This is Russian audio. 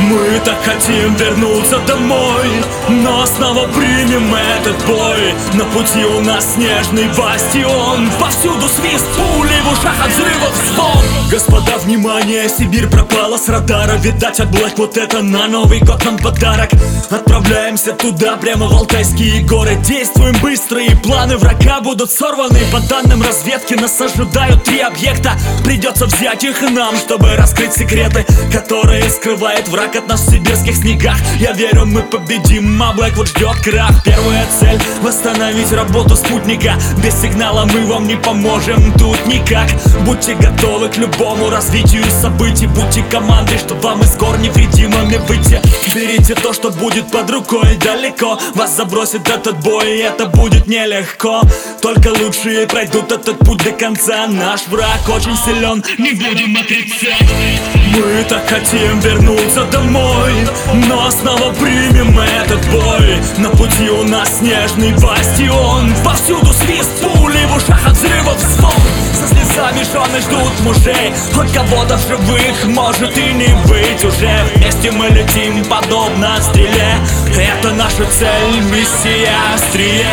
Мы так хотим вернуться домой. Но снова примем этот бой. На пути у нас снежный бастион. Повсюду свист пули, в ушах от взрывов звон Господа, внимание, Сибирь пропала с радара. Видать, от Блэк вот это на Новый год нам подарок. Отправляемся туда, прямо в Алтайские горы. Действуем быстро и планы врага будут сорваны. По данным разведки нас ожидают три объекта. Придется взять их нам, чтобы раскрыть секреты Которые скрывает враг от нас в сибирских снегах. Я верю, мы победим, а Блэк вот ждет крах. Первая цель — восстановить работу спутника. Без сигнала мы вам не поможем тут никак. Будьте готовы к любому развитию событий. Будьте командой, чтобы вам из гор невредимыми выйти Берите то, что будет под рукой далеко. Вас забросит этот бой, и это будет нелегко. Только лучшие пройдут этот путь до конца. Наш враг очень силен, не будем отрицать. Мы так хотим вернуться домой Но снова примем этот бой. На пути у нас снежный бастион. Повсюду свист пули, в ушах от взрывов жены ждут мужей? Хоть кого-то в живых может и не быть уже. Вместе мы летим подобно стреле Это наша цель, миссия острие